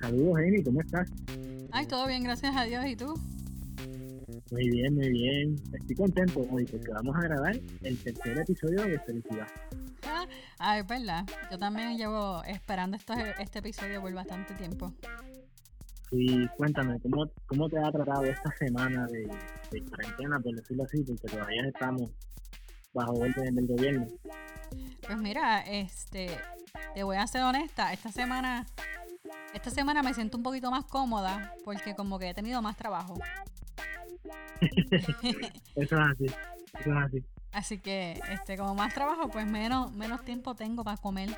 Saludos, Amy, ¿cómo estás? Ay, todo bien, gracias a Dios. ¿Y tú? Muy bien, muy bien. Estoy contento hoy porque vamos a grabar el tercer episodio de Felicidad. Ah, es verdad. Yo también llevo esperando esto, este episodio por bastante tiempo. Sí, cuéntame, ¿cómo, cómo te ha tratado esta semana de, de cuarentena, por decirlo así? Porque todavía estamos bajo orden del gobierno. Pues mira, este, te voy a ser honesta, esta semana, esta semana me siento un poquito más cómoda porque como que he tenido más trabajo. eso es así, eso es así. Así que, este, como más trabajo, pues menos, menos tiempo tengo para comer.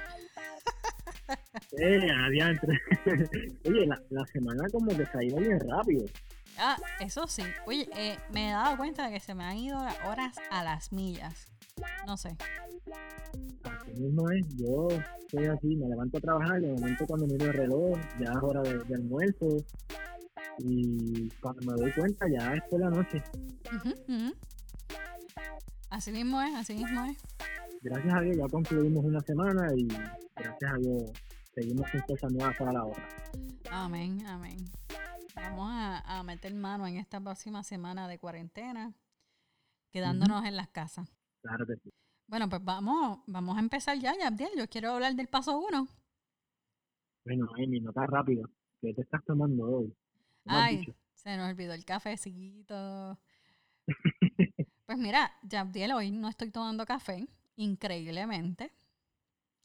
Eh, adiante. Oye, la, la semana como que se ha ido bien rápido. Ah, eso sí. Oye, eh, me he dado cuenta de que se me han ido las horas a las millas. No sé. Así mismo es. Yo estoy así, me levanto a trabajar, de momento cuando miro el reloj, ya es hora de, almuerzo. Y cuando me doy cuenta, ya es por la noche. Así mismo es, así mismo es. Gracias a Dios ya concluimos una semana y gracias a Dios seguimos con cosas nuevas para la otra. Amén, amén. Vamos a, meter mano en esta próxima semana de cuarentena, quedándonos en las casas. Claro que sí. Bueno, pues vamos, vamos a empezar ya, Yabdiel. Yo quiero hablar del paso uno. Bueno, Amy, no tan rápido. ¿Qué te estás tomando hoy? Ay, se nos olvidó el cafecito. pues mira, Yabdiel, hoy no estoy tomando café, increíblemente.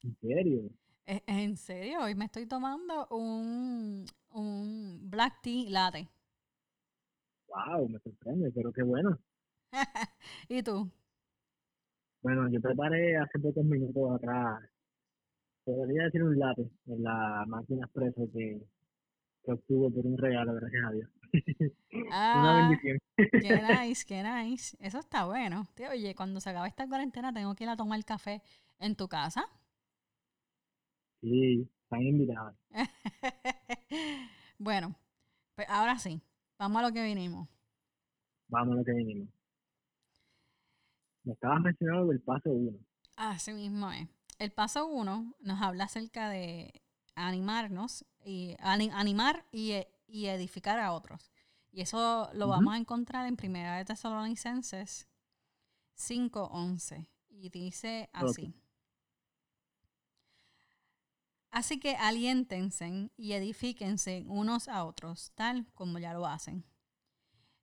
¿En serio? En serio, hoy me estoy tomando un, un black tea latte. Wow, me sorprende, pero qué bueno. ¿Y tú? Bueno, yo preparé hace pocos minutos atrás, podría decir un latte en la máquina expreso que, que obtuvo por un regalo, gracias a Dios. Ah, Una bendición. qué nice, qué nice. Eso está bueno. oye, cuando se acabe esta cuarentena tengo que ir a tomar café en tu casa. Sí, están invitados. bueno, pues ahora sí, vamos a lo que vinimos. Vamos a lo que vinimos. Me estabas mencionando el paso uno. Así mismo es. El paso uno nos habla acerca de animarnos y animar y, edificar a otros. Y eso lo vamos a encontrar en Primera de Tesalonicenses 5.11. Y dice así. Así que aliéntense y edifíquense unos a otros, tal como ya lo hacen.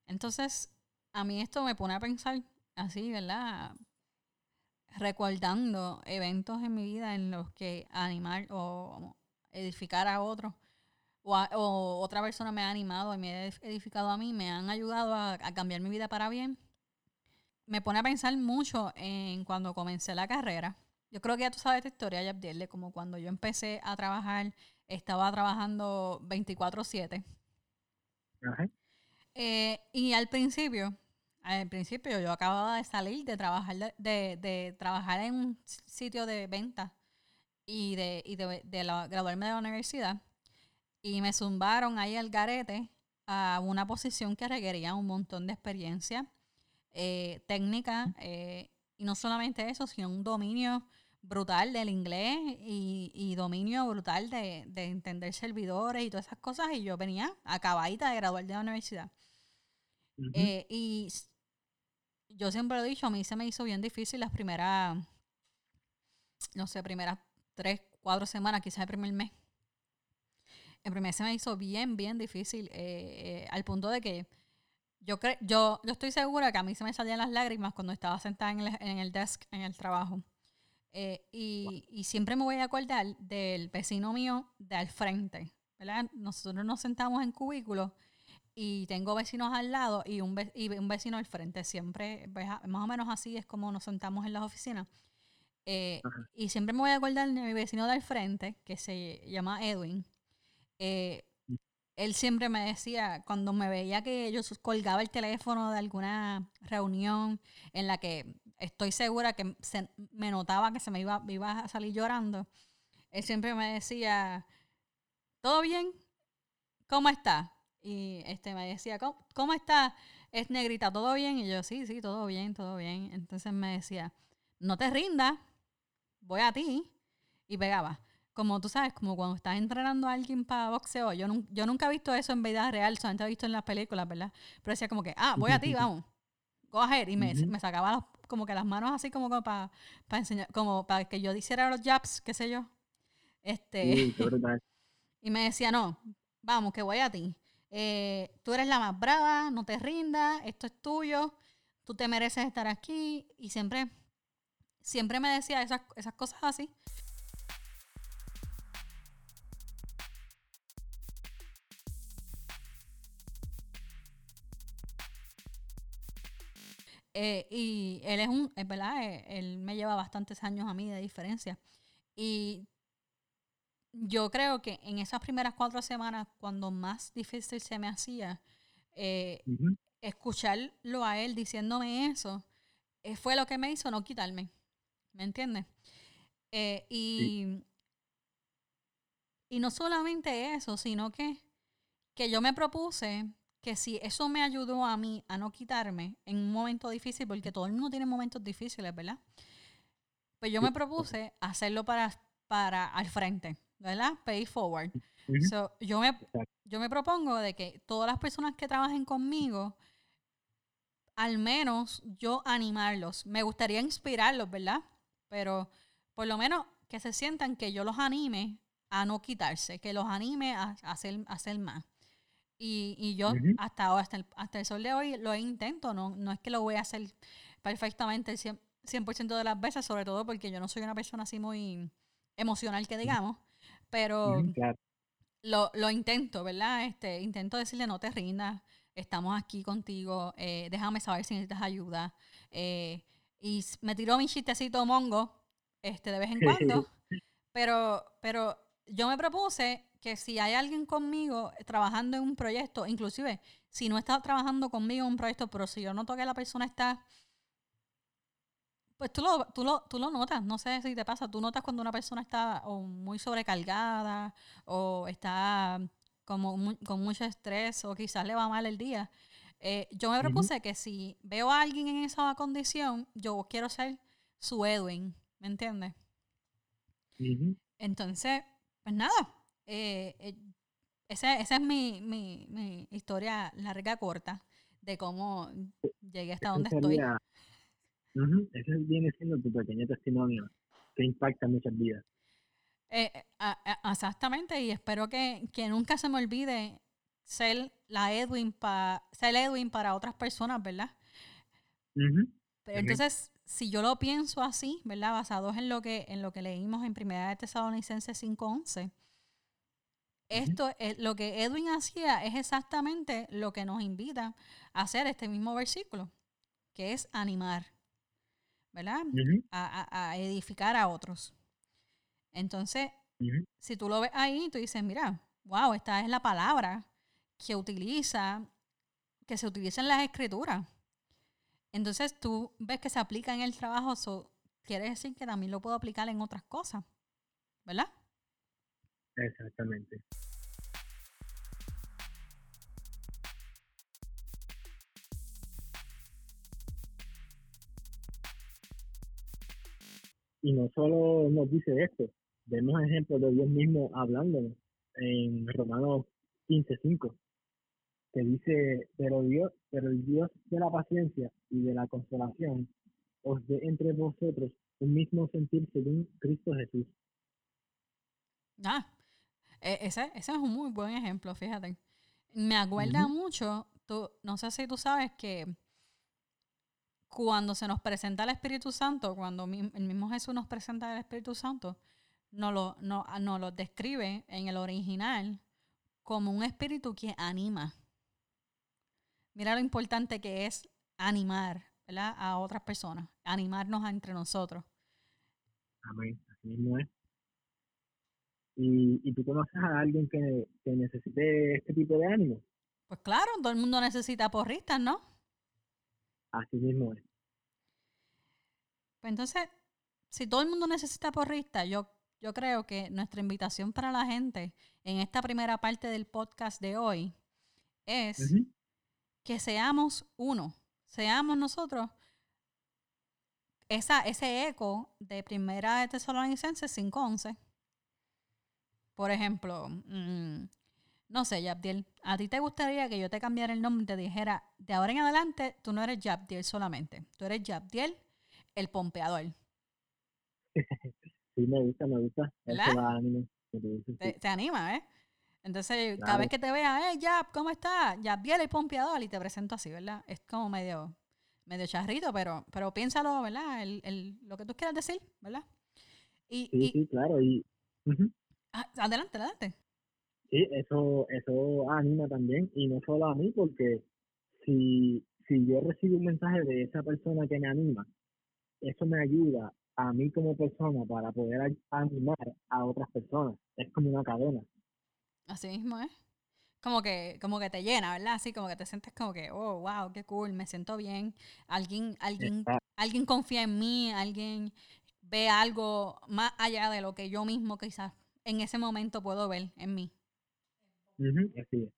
Entonces, a mí esto me pone a pensar así, ¿verdad? Recordando eventos en mi vida en los que animar o edificar a otros o, otra persona me ha animado y me ha edificado a mí, me han ayudado a, a cambiar mi vida para bien. Me pone a pensar mucho en cuando comencé la carrera yo creo que ya tú sabes esta historia, Yabdiel, de como cuando yo empecé a trabajar, estaba trabajando 24-7. Eh, y al principio, al principio yo acababa de salir de trabajar, de, trabajar en un sitio de venta y de, y de, graduarme de la universidad. Y me zumbaron ahí al garete a una posición que requería un montón de experiencia eh, técnica. Eh, y no solamente eso, sino un dominio brutal del inglés y, dominio brutal de, entender servidores y todas esas cosas. Y yo venía acabadita de graduar de la universidad. Eh, y yo siempre lo he dicho, a mí se me hizo bien difícil las primeras, no sé, primeras tres, cuatro semanas, quizás el primer mes. El primer se me hizo bien, bien difícil, eh, eh, al punto de que yo, yo, yo estoy segura que a mí se me salían las lágrimas cuando estaba sentada en el, en el desk, en el trabajo. Eh, y, siempre me voy a acordar del vecino mío de al frente. ¿verdad? Nosotros nos sentamos en cubículos y tengo vecinos al lado y un, un vecino al frente. Siempre, pues, más o menos así es como nos sentamos en las oficinas. Eh, y siempre me voy a acordar de mi vecino de al frente, que se llama Edwin. Eh, él siempre me decía, cuando me veía que yo colgaba el teléfono de alguna reunión en la que estoy segura que se, me notaba que se me iba, iba a salir llorando, él siempre me decía, ¿todo bien? ¿Cómo está? Y este me decía, ¿cómo, cómo está? Es negrita, ¿todo bien? Y yo, sí, sí, todo bien, todo bien. Entonces me decía, no te rindas, voy a ti. Y pegaba, como tú sabes, como cuando estás entrenando a alguien para boxeo, yo, yo nunca he visto eso en vida real, solamente he visto en las películas, ¿verdad? Pero decía como que, ah, voy a ti, vamos, go ahead. Y me, me sacaba como que las manos así como, para, para enseñar, como para que yo hiciera los jabs, qué sé yo. Este, y me decía, no, vamos, que voy a ti. Eh, tú eres la más brava, no te rindas, esto es tuyo, tú te mereces estar aquí. Y siempre, siempre me decía esas, esas cosas así. Eh, y él es un, es verdad, eh, él me lleva bastantes años a mí de diferencia. Y yo creo que en esas primeras cuatro semanas, cuando más difícil se me hacía, eh, escucharlo a él diciéndome eso, fue lo que me hizo no quitarme. ¿Me entiendes? y, y no solamente eso, sino que, que yo me propuse que si eso me ayudó a mí a no quitarme en un momento difícil, porque todo el mundo tiene momentos difíciles, ¿verdad? Pues yo me propuse hacerlo para, para al frente, ¿verdad? Pay forward. yo, me, yo me propongo de que todas las personas que trabajen conmigo, al menos yo animarlos. Me gustaría inspirarlos, ¿verdad? Pero por lo menos que se sientan que yo los anime a no quitarse, que los anime a, hacer, a hacer más. Y, y yo hasta ahora, hasta el, hasta el sol de hoy, lo intento. No, no es que lo voy a hacer perfectamente el 100%, de las veces, sobre todo porque yo no soy una persona así muy emocional que digamos, pero lo, lo, intento, ¿verdad? Este, intento decirle no te rindas, estamos aquí contigo, eh, déjame saber si necesitas ayuda. Eh, y me tiró mi chistecito mongo este, de vez en cuando, pero, pero yo me propuse que si hay alguien conmigo trabajando en un proyecto, inclusive si no está trabajando conmigo en un proyecto, pero si yo noto que la persona está, pues tú lo, tú lo, tú lo notas, no sé si te pasa, tú notas cuando una persona está o muy sobrecargada o está como con mucho estrés o quizás le va mal el día. Eh, yo me propuse que si veo a alguien en esa condición, yo quiero ser su Edwin, ¿me entiendes? Entonces, pues nada, eh, eh, esa, esa, es mi, mi, mi, historia larga, corta, de cómo llegué hasta donde estoy. Ese viene siendo tu pequeño testimonio que impacta muchas vidas. Eh, exactamente, y espero que, que, nunca se me olvide ser la Edwin, para ser Edwin para otras personas, ¿verdad? Pero entonces, si yo lo pienso así, ¿verdad? Basados en lo que, en lo que leímos en Primera de Tesalonicenses 5.11, esto es lo que Edwin hacía es exactamente lo que nos invita a hacer este mismo versículo, que es animar, ¿verdad? a, edificar a otros. Entonces, si tú lo ves ahí, tú dices, mira, wow, esta es la palabra que utiliza, que se utiliza en las escrituras. Entonces tú ves que se aplica en el trabajo, eso quiere decir que también lo puedo aplicar en otras cosas, ¿verdad? Exactamente. Y no solo nos dice esto, vemos ejemplos de Dios mismo hablando en Romanos 15:5, que dice, pero Dios, pero el Dios de la paciencia y de la consolación os dé entre vosotros un mismo sentir según Cristo Jesús. Ah, ese, ese es un muy buen ejemplo, fíjate. Me acuerda mucho, tú, no sé si tú sabes que cuando se nos presenta el Espíritu Santo, cuando el mismo Jesús nos presenta el Espíritu Santo, nos lo, no, no lo describe en el original como un espíritu que anima. Mira lo importante que es animar ¿verdad? a otras personas, animarnos entre nosotros. Amén, así mismo es y, y tú conoces a alguien que, necesite este tipo de ánimo. Pues claro, todo el mundo necesita porristas, ¿no? Así mismo es. Pues entonces, si todo el mundo necesita porristas, yo, yo creo que nuestra invitación para la gente en esta primera parte del podcast de hoy es que seamos uno, seamos nosotros esa, ese eco de primera de Tesalonicenses 5.11 por ejemplo, mm, no sé, Yabdiel, ¿a ti te gustaría que yo te cambiara el nombre y te dijera, de ahora en adelante, tú no eres Yabdiel solamente, tú eres Yabdiel, el pompeador? sí, me gusta, me gusta. ¿Verdad? te, anima, ¿eh? Entonces, cada vez que te vea, eh, Yab, ¿cómo estás? Yabdiel, el pompeador, y te presento así, ¿verdad? Es como medio, medio charrito, pero, pero piénsalo, ¿verdad? El, el, lo que tú quieras decir, ¿verdad? Y, sí, sí, claro. Y, ah, adelante, adelante. Sí, eso, eso anima también, y no solo a mí, porque si, si yo recibo un mensaje de esa persona que me anima, eso me ayuda a mí como persona para poder animar a otras personas. Es como una cadena. Así mismo es. Como que, como que te llena, ¿verdad? Así como que te sientes como que, oh, wow, qué cool, me siento bien. Alguien, alguien, alguien confía en mí, alguien ve algo más allá de lo que yo mismo quizás en ese momento puedo ver en mí. Así es.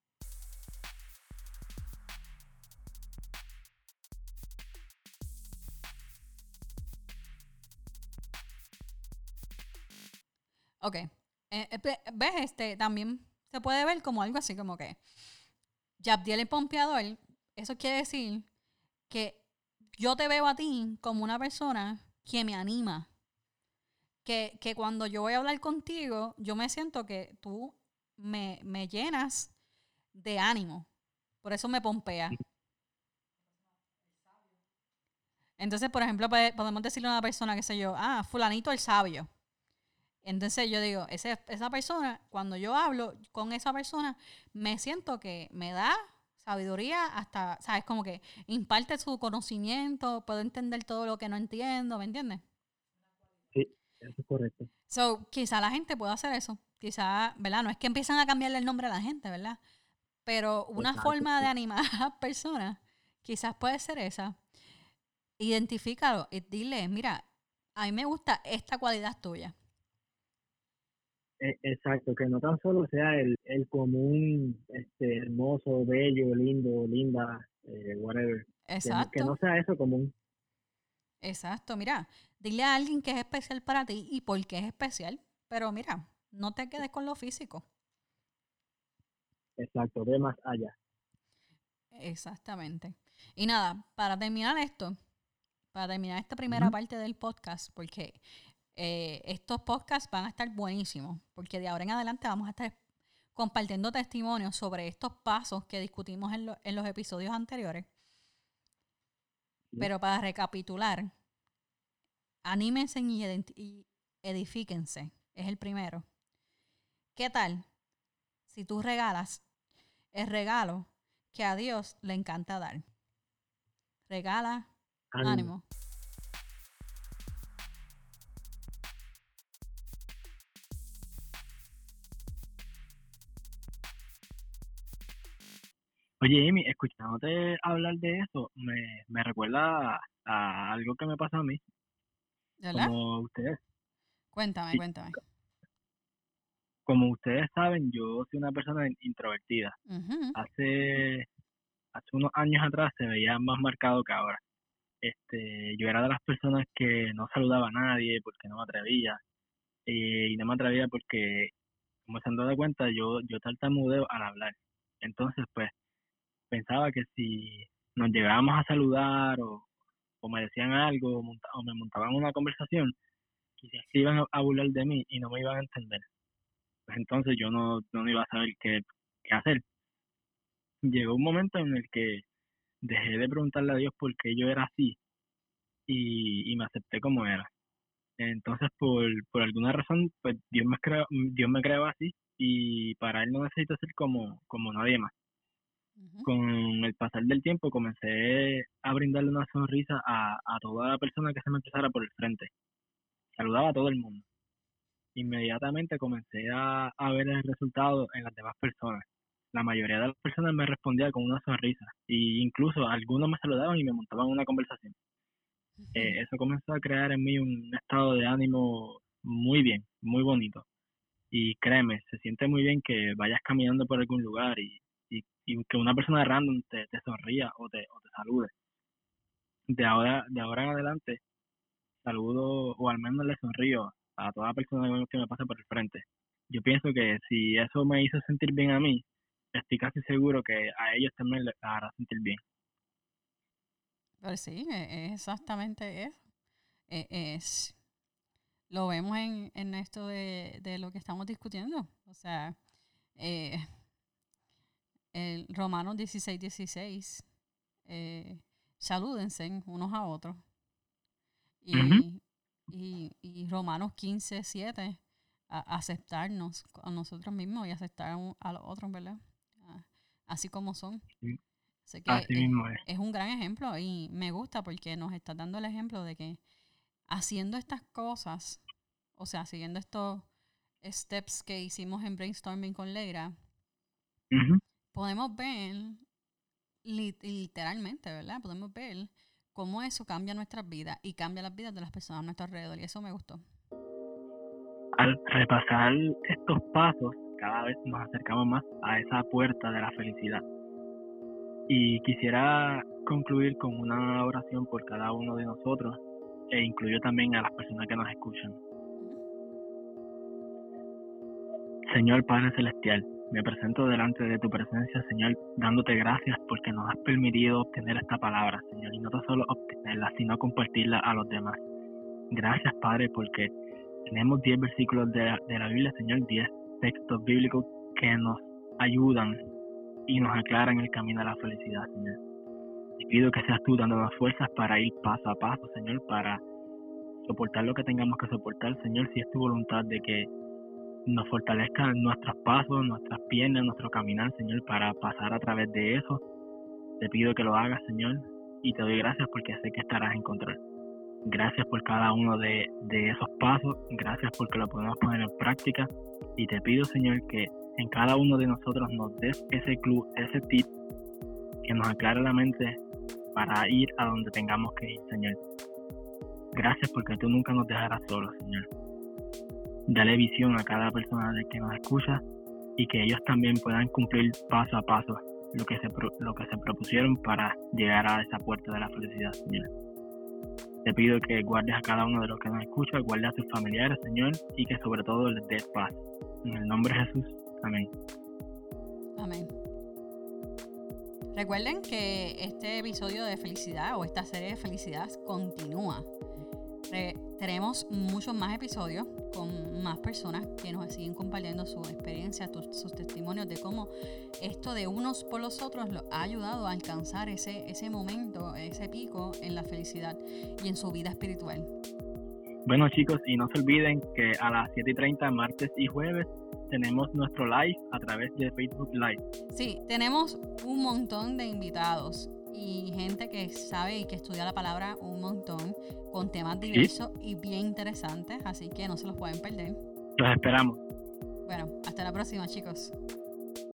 Ok. Eh, eh, ¿Ves? Este, también se puede ver como algo así, como que Yabdiel el pompeador, eso quiere decir que yo te veo a ti como una persona que me anima. Que, que cuando yo voy a hablar contigo, yo me siento que tú me, me llenas de ánimo. Por eso me pompea. Entonces, por ejemplo, podemos decirle a una persona, que sé yo, ah, fulanito el sabio. Entonces yo digo, ese, esa persona, cuando yo hablo con esa persona, me siento que me da sabiduría hasta, ¿sabes? Como que imparte su conocimiento, puedo entender todo lo que no entiendo, ¿me entiendes? Sí, eso es correcto. So, quizá la gente pueda hacer eso. Quizá, ¿verdad? No es que empiezan a cambiarle el nombre a la gente, ¿verdad? Pero una forma de animar a las personas quizás puede ser esa. Identifícalo y dile, mira, a mí me gusta esta cualidad tuya. E, exacto, que no tan solo sea el, el común, este, hermoso, bello, lindo, linda, eh, whatever. Exacto. Que, no sea eso común. Exacto, mira, dile a alguien que es especial para ti y por qué es especial, pero mira, no te quedes con lo físico. Exacto, ve más allá. Exactamente. Y nada, para terminar esto, para terminar esta primera parte del podcast, porque eh, estos podcasts van a estar buenísimos, porque de ahora en adelante vamos a estar compartiendo testimonios sobre estos pasos que discutimos en, los episodios anteriores. Pero para recapitular, anímense y, y edifíquense, es el primero. ¿Qué tal si tú regalas el regalo que a Dios le encanta dar? Regala ánimo. Oye, Amy, escuchándote hablar de eso, me, me recuerda a, algo que me pasa a mí. ¿Verdad? Como ustedes. Cuéntame, cuéntame. Como ustedes saben, yo soy una persona introvertida. Hace hace unos años atrás se veía más marcado que ahora. Este, yo era de las personas que no saludaba a nadie porque no me atrevía. y no me atrevía porque, como se han dado cuenta, yo, yo tartamudeo al hablar. Entonces, pues, pensaba que si nos llegábamos a saludar o, me decían algo o, me montaban una conversación, quizás iban a, burlar de mí y no me iban a entender. Pues entonces yo no, no iba a saber qué, qué hacer. Llegó un momento en el que dejé de preguntarle a Dios por qué yo era así y, y me acepté como era. Entonces, por, por alguna razón, pues Dios me, creó, Dios me creó así y para Él no necesito ser como, como nadie más. Con el pasar del tiempo comencé a brindarle una sonrisa a, a toda la persona que se me empezara por el frente. Saludaba a todo el mundo. Inmediatamente comencé a, a ver el resultado en las demás personas. La mayoría de las personas me respondía con una sonrisa e incluso algunos me saludaban y me montaban una conversación. Eh, eso comenzó a crear en mí un estado de ánimo muy bien, muy bonito. Y créeme, se siente muy bien que vayas caminando por algún lugar y y que una persona random te, te sonría o te, o te salude. De ahora, de ahora en adelante, saludo o al menos le sonrío a toda persona que me pase por el frente. yo pienso que si eso me hizo sentir bien a mí, estoy casi seguro que a ellos también les hará sentir bien. Pues sí, e, es exactamente eso. E, es, lo vemos en, en esto de, de, lo que estamos discutiendo. O sea, eh, el Romanos 16, 16, eh, salúdense unos a otros. Y, y, y, Romanos 15, 7, aceptarnos a nosotros mismos y aceptar a los otros, ¿verdad? Así como son. Así mismo es. es un gran ejemplo y me gusta porque nos está dando el ejemplo de que haciendo estas cosas, o sea, siguiendo estos steps que hicimos en brainstorming con Leira, podemos ver, literalmente, ¿verdad? Podemos ver cómo eso cambia nuestras vidas y cambia las vidas de las personas a nuestro alrededor. Y eso me gustó. Al repasar estos pasos, cada vez nos acercamos más a esa puerta de la felicidad. Y quisiera concluir con una oración por cada uno de nosotros e incluyo también a las personas que nos escuchan. Señor Padre Celestial, me presento delante de tu presencia, Señor, dándote gracias porque nos has permitido obtener esta palabra, Señor, y no solo obtenerla, sino compartirla a los demás. Gracias, Padre, porque tenemos 10 versículos de, de la Biblia, Señor, 10 textos bíblicos que nos ayudan y nos aclaran el camino a la felicidad, Señor. Te pido que seas tú dándonos fuerzas para ir paso a paso, Señor, para soportar lo que tengamos que soportar, Señor, si es tu voluntad de que nos fortalezca nuestros pasos, nuestras piernas, nuestro caminar, Señor, para pasar a través de eso. Te pido que lo hagas, Señor, y te doy gracias porque sé que estarás en control. Gracias por cada uno de, de esos pasos, gracias porque lo podemos poner en práctica y te pido, Señor, que en cada uno de nosotros nos des ese club, ese tip que nos aclare la mente para ir a donde tengamos que ir, Señor. Gracias porque tú nunca nos dejarás solos, Señor. Dale visión a cada persona que nos escucha y que ellos también puedan cumplir paso a paso lo que se, lo que se propusieron para llegar a esa puerta de la felicidad, Señor. Te pido que guardes a cada uno de los que nos escucha, guardes a sus familiares, Señor, y que sobre todo les des paz. En el nombre de Jesús. Amén. Amén. Recuerden que este episodio de felicidad o esta serie de felicidad continúa. Tenemos muchos más episodios con más personas que nos siguen compartiendo su experiencia, sus testimonios de cómo esto de unos por los otros los ha ayudado a alcanzar ese, ese momento, ese pico en la felicidad y en su vida espiritual. Bueno chicos, y no se olviden que a las 7.30 martes y jueves tenemos nuestro live a través de Facebook Live. Sí, tenemos un montón de invitados y gente que sabe y que estudia la palabra un montón con temas diversos y bien interesantes, así que no se los pueden perder. Los esperamos. Bueno, hasta la próxima chicos.